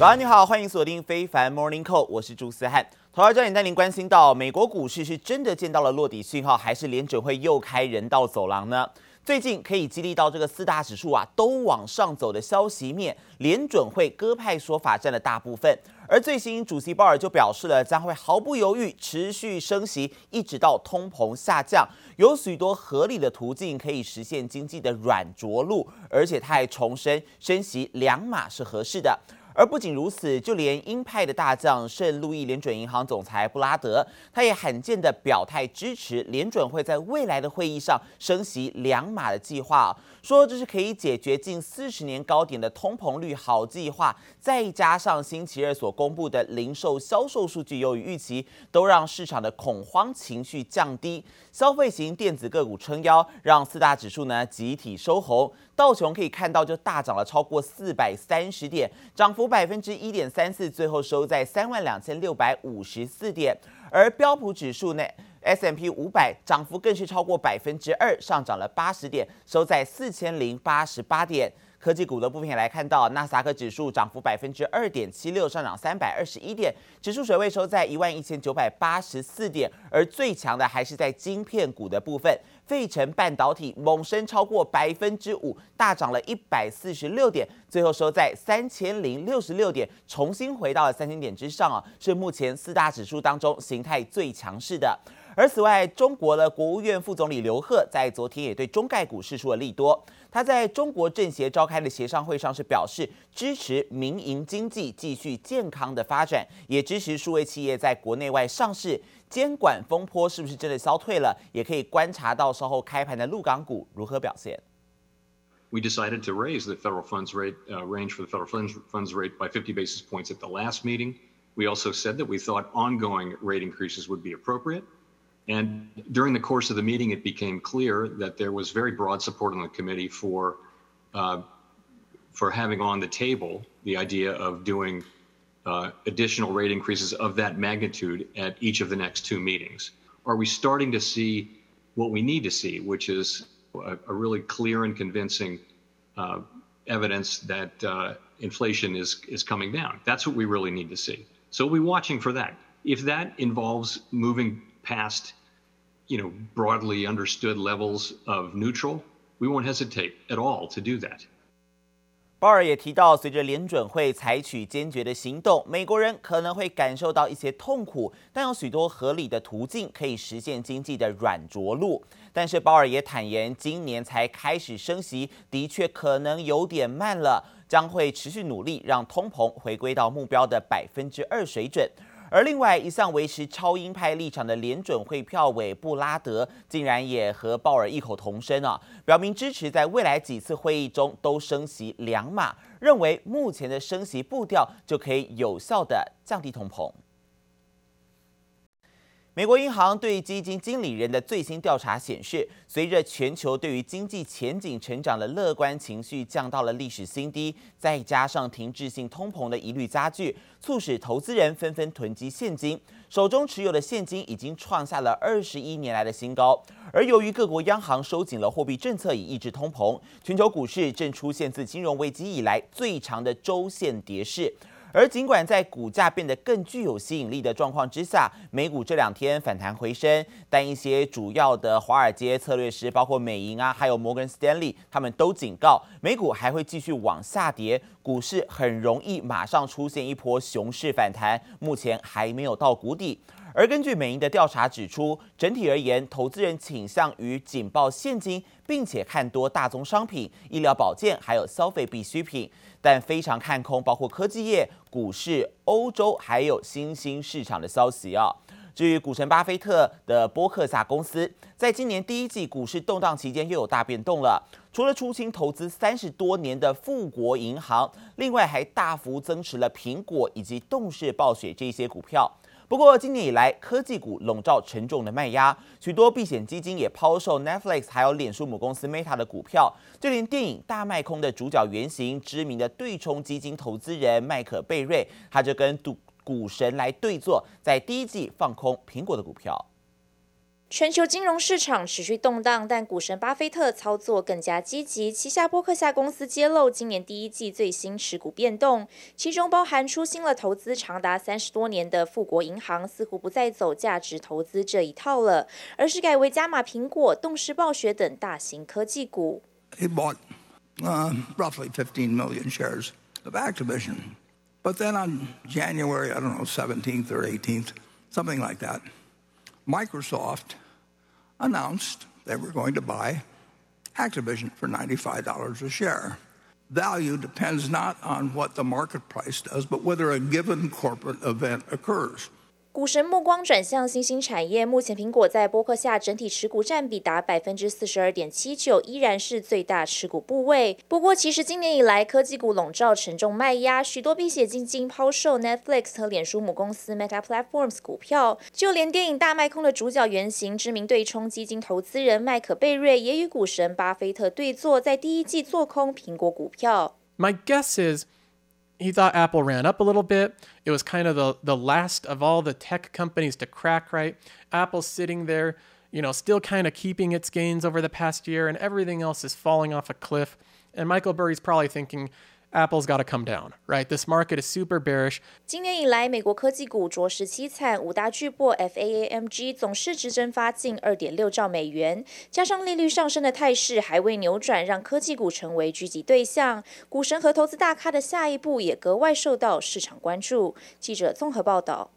早安，你好，欢迎锁定非凡 Morning Call，我是朱思翰。头条焦点带您关心到，美国股市是真的见到了落底讯号，还是联准会又开人道走廊呢？最近可以激励到这个四大指数啊都往上走的消息面，联准会鸽派说法占了大部分，而最新主席鲍尔就表示了将会毫不犹豫持续升息，一直到通膨下降，有许多合理的途径可以实现经济的软着陆，而且他还重申升息两码是合适的。而不仅如此，就连鹰派的大将圣路易联准银行总裁布拉德，他也罕见的表态支持联准会在未来的会议上升息两码的计划，说这是可以解决近四十年高点的通膨率好计划。再加上星期二所公布的零售销售数据优于预期，都让市场的恐慌情绪降低，消费型电子个股撑腰，让四大指数呢集体收红。道琼可以看到就大涨了超过四百三十点，涨幅百分之一点三四，最后收在三万两千六百五十四点。而标普指数呢 S M P 五百涨幅更是超过百分之二，上涨了八十点，收在四千零八十八点。科技股的部分也来看到，纳斯达克指数涨幅百分之二点七六，上涨三百二十一点，指数水位收在一万一千九百八十四点。而最强的还是在晶片股的部分，费城半导体猛升超过百分之五，大涨了一百四十六点，最后收在三千零六十六点，重新回到了三千点之上啊，是目前四大指数当中形态最强势的。而此外，中国的国务院副总理刘鹤在昨天也对中概股释出了利多。他在中国政协召开的协商会上是表示支持民营经济继续健康的发展，也支持数位企业在国内外上市。监管风波是不是真的消退了？也可以观察到稍后开盘的陆港股如何表现。We decided to raise the federal funds rate uh, range for the federal funds funds rate by 50 basis points at the last meeting. We also said that we thought ongoing rate increases would be appropriate. And during the course of the meeting, it became clear that there was very broad support on the committee for, uh, for having on the table the idea of doing uh, additional rate increases of that magnitude at each of the next two meetings. Are we starting to see what we need to see, which is a, a really clear and convincing uh, evidence that uh, inflation is, is coming down? That's what we really need to see. So we'll be watching for that. If that involves moving past, you know, broadly understood levels of neutral, we won't hesitate at all to do that. 鲍尔也提到，随着联准会采取坚决的行动，美国人可能会感受到一些痛苦，但有许多合理的途径可以实现经济的软着陆。但是鲍尔也坦言，今年才开始升息，的确可能有点慢了，将会持续努力让通膨回归到目标的百分之二水准。而另外一向维持超鹰派立场的联准会票委布拉德，竟然也和鲍尔异口同声啊，表明支持在未来几次会议中都升息两码，认为目前的升息步调就可以有效的降低通膨。美国银行对基金经理人的最新调查显示，随着全球对于经济前景成长的乐观情绪降到了历史新低，再加上停滞性通膨的疑虑加剧，促使投资人纷纷囤积现金，手中持有的现金已经创下了二十一年来的新高。而由于各国央行收紧了货币政策以抑制通膨，全球股市正出现自金融危机以来最长的周线跌势。而尽管在股价变得更具有吸引力的状况之下，美股这两天反弹回升，但一些主要的华尔街策略师，包括美银啊，还有摩根斯丹利，他们都警告，美股还会继续往下跌，股市很容易马上出现一波熊市反弹，目前还没有到谷底。而根据美银的调查指出，整体而言，投资人倾向于紧抱现金，并且看多大宗商品、医疗保健还有消费必需品，但非常看空包括科技业、股市、欧洲还有新兴市场的消息啊。至于股神巴菲特的波克夏公司，在今年第一季股市动荡期间又有大变动了，除了出清投资三十多年的富国银行，另外还大幅增持了苹果以及动视暴雪这些股票。不过，今年以来，科技股笼罩沉重的卖压，许多避险基金也抛售 Netflix，还有脸书母公司 Meta 的股票，就连电影大卖空的主角原型，知名的对冲基金投资人麦可贝瑞，他就跟赌股神来对坐，在第一季放空苹果的股票。全球金融市场持续动荡，但股神巴菲特操作更加积极。旗下波克夏公司揭露今年第一季最新持股变动，其中包含出新了投资长达三十多年的富国银行，似乎不再走价值投资这一套了，而是改为加码苹果、动视暴雪等大型科技股。He bought, uh, roughly fifteen million shares of Activision, but then on January, I don't know, seventeenth or eighteenth, something like that, Microsoft announced they were going to buy Activision for $95 a share. Value depends not on what the market price does, but whether a given corporate event occurs. 股神目光转向新兴产业，目前苹果在波克夏整体持股占比达百分之四十二点七九，依然是最大持股部位。不过，其实今年以来科技股笼罩沉重卖压，许多避险基金抛售 Netflix 和脸书母公司 Meta Platforms 股票，就连电影大卖空的主角原型知名对冲基金投资人麦可贝瑞也与股神巴菲特对坐，在第一季做空苹果股票。My guess is. He thought Apple ran up a little bit. It was kind of the, the last of all the tech companies to crack, right? Apple's sitting there, you know, still kind of keeping its gains over the past year, and everything else is falling off a cliff. And Michael Burry's probably thinking, Apple's got to come down, right? This market is super bearish. 今年以来，美国科技股着实凄惨，五大巨擘 FAAMG 总市值蒸发近二点六兆美元，加上利率上升的态势还未扭转，让科技股成为狙击对象。股神和投资大咖的下一步也格外受到市场关注。记者综合报道。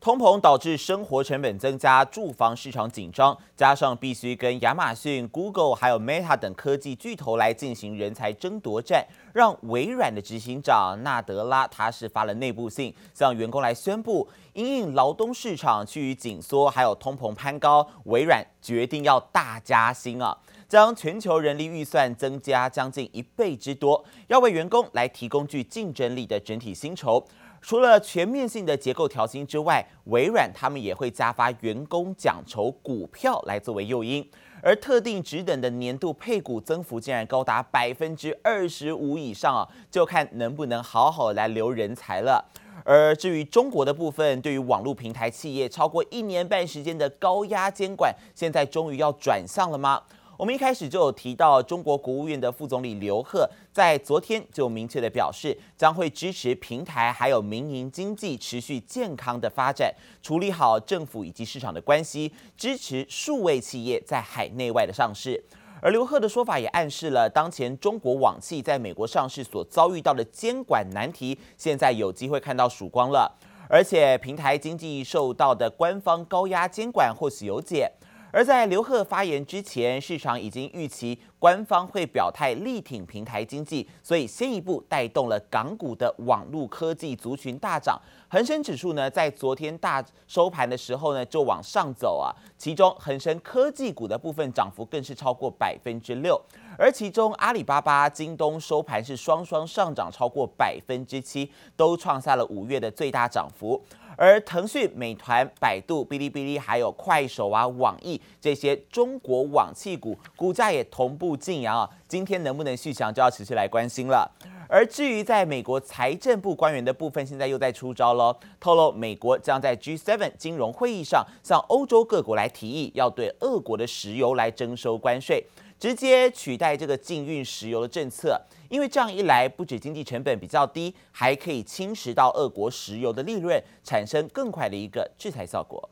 通膨导致生活成本增加，住房市场紧张，加上必须跟亚马逊、Google 还有 Meta 等科技巨头来进行人才争夺战，让微软的执行长纳德拉他是发了内部信，向员工来宣布，因应劳动市场趋于紧缩，还有通膨攀高，微软决定要大加薪啊，将全球人力预算增加将近一倍之多，要为员工来提供具竞争力的整体薪酬。除了全面性的结构调薪之外，微软他们也会加发员工奖酬股票来作为诱因，而特定职等的年度配股增幅竟然高达百分之二十五以上啊，就看能不能好好来留人才了。而至于中国的部分，对于网络平台企业超过一年半时间的高压监管，现在终于要转向了吗？我们一开始就有提到，中国国务院的副总理刘鹤在昨天就明确的表示，将会支持平台还有民营经济持续健康的发展，处理好政府以及市场的关系，支持数位企业在海内外的上市。而刘鹤的说法也暗示了，当前中国网企在美国上市所遭遇到的监管难题，现在有机会看到曙光了，而且平台经济受到的官方高压监管或许有解。而在刘鹤发言之前，市场已经预期官方会表态力挺平台经济，所以先一步带动了港股的网络科技族群大涨。恒生指数呢，在昨天大收盘的时候呢，就往上走啊。其中恒生科技股的部分涨幅更是超过百分之六，而其中阿里巴巴、京东收盘是双双上涨超过百分之七，都创下了五月的最大涨幅。而腾讯、美团、百度、哔哩哔哩，还有快手啊、网易这些中国网企股，股价也同步劲扬啊。今天能不能续强，就要持续来关心了。而至于在美国财政部官员的部分，现在又在出招喽，透露美国将在 G7 金融会议上向欧洲各国来提议，要对俄国的石油来征收关税。直接取代这个禁运石油的政策，因为这样一来，不止经济成本比较低，还可以侵蚀到俄国石油的利润，产生更快的一个制裁效果。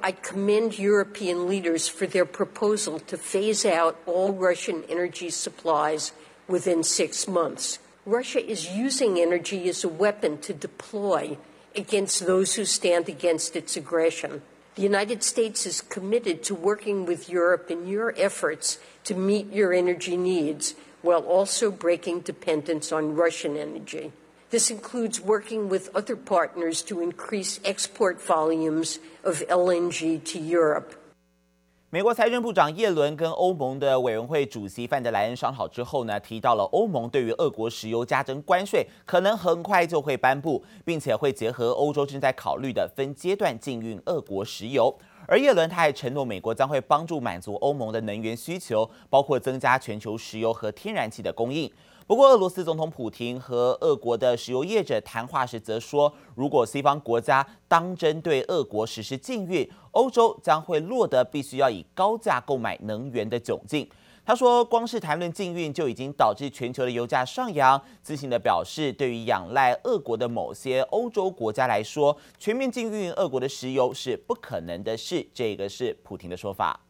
I commend European leaders for their proposal to phase out all Russian energy supplies within six months. Russia is using energy as a weapon to deploy against those who stand against its aggression. The United States is committed to working with Europe in your efforts to meet your energy needs while also breaking dependence on Russian energy. This includes working with other partners to increase export volumes of LNG to Europe. 美国财政部长耶伦跟欧盟的委员会主席范德莱恩商讨之后呢，提到了欧盟对于俄国石油加征关税可能很快就会颁布，并且会结合欧洲正在考虑的分阶段禁运俄国石油。而耶伦他还承诺，美国将会帮助满足欧盟的能源需求，包括增加全球石油和天然气的供应。不过，俄罗斯总统普丁和俄国的石油业者谈话时则说，如果西方国家当真对俄国实施禁运，欧洲将会落得必须要以高价购买能源的窘境。他说，光是谈论禁运就已经导致全球的油价上扬。自信地表示，对于仰赖俄国的某些欧洲国家来说，全面禁运俄国的石油是不可能的事。这个是普丁的说法。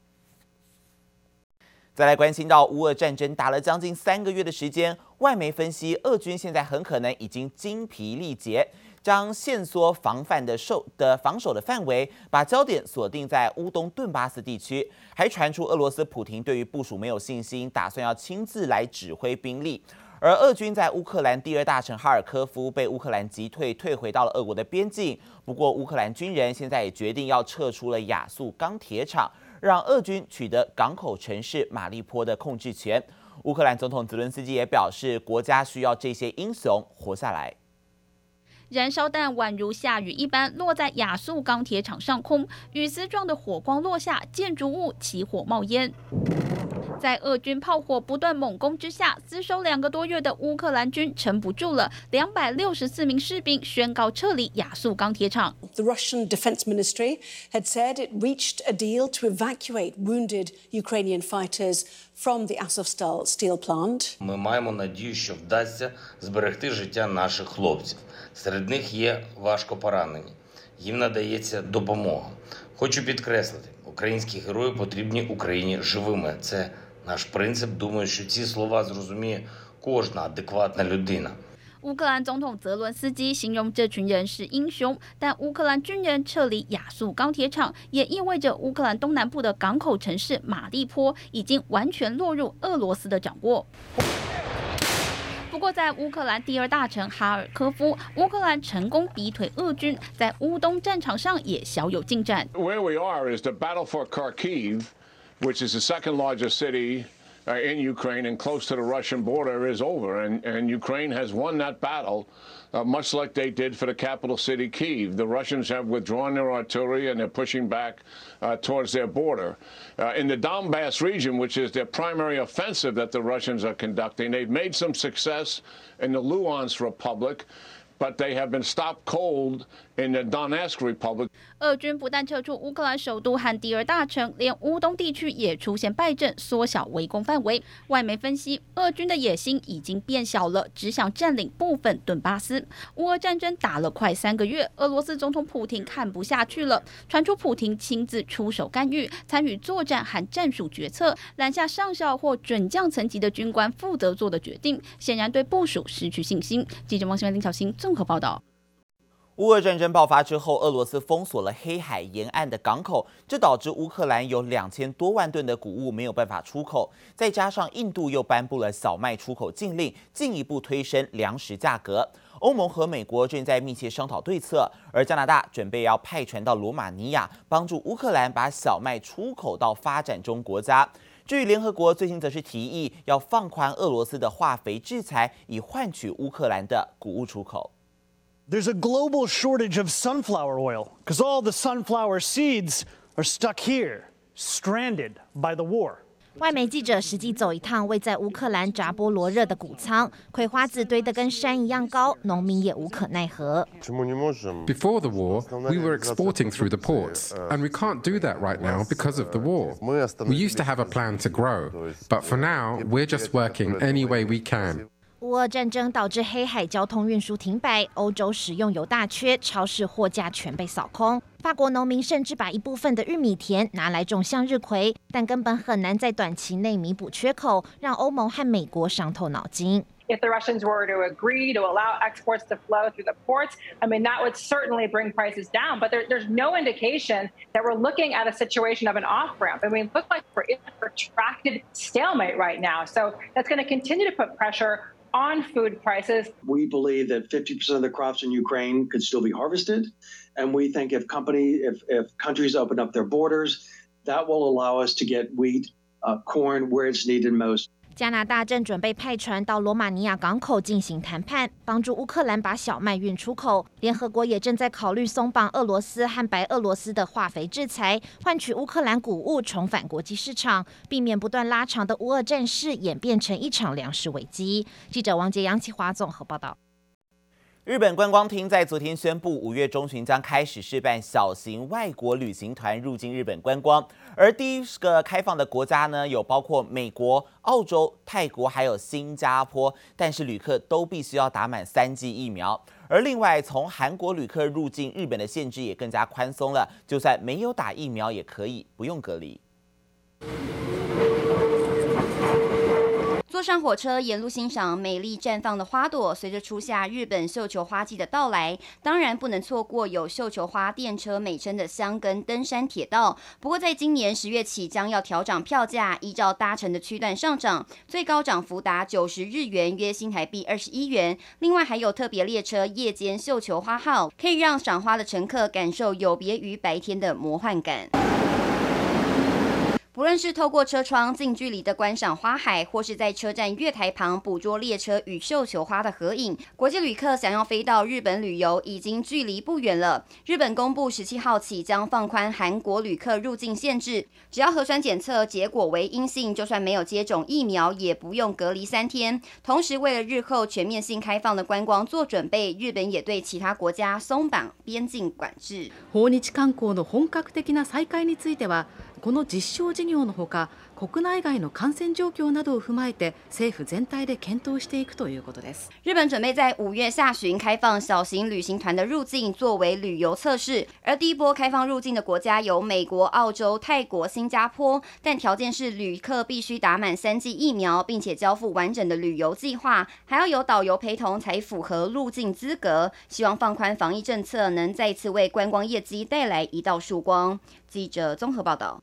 再来关心到乌俄战争打了将近三个月的时间，外媒分析，俄军现在很可能已经精疲力竭。将限缩防范的受的防守的范围，把焦点锁定在乌东顿巴斯地区，还传出俄罗斯普廷对于部署没有信心，打算要亲自来指挥兵力。而俄军在乌克兰第二大城哈尔科夫被乌克兰击退，退回到了俄国的边境。不过乌克兰军人现在也决定要撤出了亚速钢铁厂，让俄军取得港口城市马利坡的控制权。乌克兰总统泽伦斯基也表示，国家需要这些英雄活下来。燃烧弹宛如下雨一般落在亚速钢铁厂上空，雨丝状的火光落下，建筑物起火冒烟。在俄军炮火不断猛攻之下，死守两个多月的乌克兰军撑不住了，两百六十四名士兵宣告撤离亚速钢铁厂。The Russian Defense Ministry had said it reached a deal to evacuate wounded Ukrainian fighters from the Azovstal steel plant. ми маємо надію, що вдасться зберегти життя наших хлопців. Серед них є важко поранені. Їм надається допомога. Хочу підкреслити, українські герої потрібні Україні живими. Це наш принцип. Думаю, що ці слова зрозуміє кожна адекватна людина. 乌克兰总统泽伦斯基形容这群人是英雄，但乌克兰军人撤离亚速钢铁厂，也意味着乌克兰东南部的港口城市马利坡已经完全落入俄罗斯的掌握。不过，在乌克兰第二大城哈尔科夫，乌克兰成功逼退俄军，在乌东战场上也小有进展。Where we are is the battle for Kharkiv, Which is the second largest city. Uh, in Ukraine and close to the Russian border is over, and, and Ukraine has won that battle, uh, much like they did for the capital city, Kiev. The Russians have withdrawn their artillery and they're pushing back uh, towards their border. Uh, in the Donbass region, which is their primary offensive that the Russians are conducting, they've made some success in the Luhansk Republic, but they have been stopped cold in the Donetsk Republic. 俄军不但撤出乌克兰首都和第二大城，连乌东地区也出现败阵，缩小围攻范围。外媒分析，俄军的野心已经变小了，只想占领部分顿巴斯。乌俄战争打了快三个月，俄罗斯总统普丁看不下去了，传出普丁亲自出手干预，参与作战和战术决策，拦下上校或准将层级的军官负责做的决定，显然对部署失去信心。记者王新文、林小新综合报道。乌俄战争爆发之后，俄罗斯封锁了黑海沿岸的港口，这导致乌克兰有两千多万吨的谷物没有办法出口。再加上印度又颁布了小麦出口禁令，进一步推升粮食价格。欧盟和美国正在密切商讨对策，而加拿大准备要派船到罗马尼亚，帮助乌克兰把小麦出口到发展中国家。至于联合国最近则是提议要放宽俄罗斯的化肥制裁，以换取乌克兰的谷物出口。There's a global shortage of sunflower oil because all the sunflower seeds are stuck here, stranded by the war. 外媒记者实际走一趟位在乌克兰扎波罗热的谷仓，葵花籽堆得跟山一样高，农民也无可奈何。Before the war, we were exporting through the ports, and we can't do that right now because of the war. We used to have a plan to grow, but for now, we're just working any way we can. 乌俄战争导致黑海交通运输停摆，欧洲食用油大缺，超市货架全被扫空。法国农民甚至把一部分的玉米田拿来种向日葵，但根本很难在短期内弥补缺口，让欧盟和美国伤透脑筋。If the Russians were to agree to allow exports to flow through the ports, I mean, that would certainly bring prices down. But there, there's no indication that we're looking at a situation of an off ramp. I mean, it looks like we're in a protracted stalemate right now. So that's going to continue to put pressure on food prices. We believe that 50% of the crops in Ukraine could still be harvested. And we think if company, if, if countries open up their borders, that will allow us to get wheat, uh, corn where it's needed most. 加拿大正准备派船到罗马尼亚港口进行谈判，帮助乌克兰把小麦运出口。联合国也正在考虑松绑俄罗斯和白俄罗斯的化肥制裁，换取乌克兰谷物重返国际市场，避免不断拉长的乌俄战事演变成一场粮食危机。记者王杰、杨启华综合报道。日本观光厅在昨天宣布，五月中旬将开始试办小型外国旅行团入境日本观光。而第一个开放的国家呢，有包括美国、澳洲、泰国，还有新加坡。但是旅客都必须要打满三剂疫苗。而另外，从韩国旅客入境日本的限制也更加宽松了，就算没有打疫苗，也可以不用隔离。坐上火车，沿路欣赏美丽绽放的花朵。随着初夏日本绣球花季的到来，当然不能错过有“绣球花电车”美称的箱根登山铁道。不过，在今年十月起将要调涨票价，依照搭乘的区段上涨，最高涨幅达九十日元，约新台币二十一元。另外，还有特别列车夜间绣球花号，可以让赏花的乘客感受有别于白天的魔幻感。不论是透过车窗近距离的观赏花海，或是在车站月台旁捕捉列车与绣球花的合影，国际旅客想要飞到日本旅游已经距离不远了。日本公布十七号起将放宽韩国旅客入境限制，只要核酸检测结果为阴性，就算没有接种疫苗也不用隔离三天。同时，为了日后全面性开放的观光做准备，日本也对其他国家松绑边境管制。访日观光の本格的な再开については この実证事业のほか国内外の感染状况などを踏まえて政府全体で检讨していくということです。日本准备在五月下旬开放小型旅行团的入境，作为旅游测试。而第一波开放入境的国家有美国、澳洲、泰国、新加坡，但条件是旅客必须打满三剂疫苗，并且交付完整的旅游计划，还要有导游陪同才符合入境资格。希望放宽防疫政策，能再次为观光业绩带来一道曙光。记者综合报道。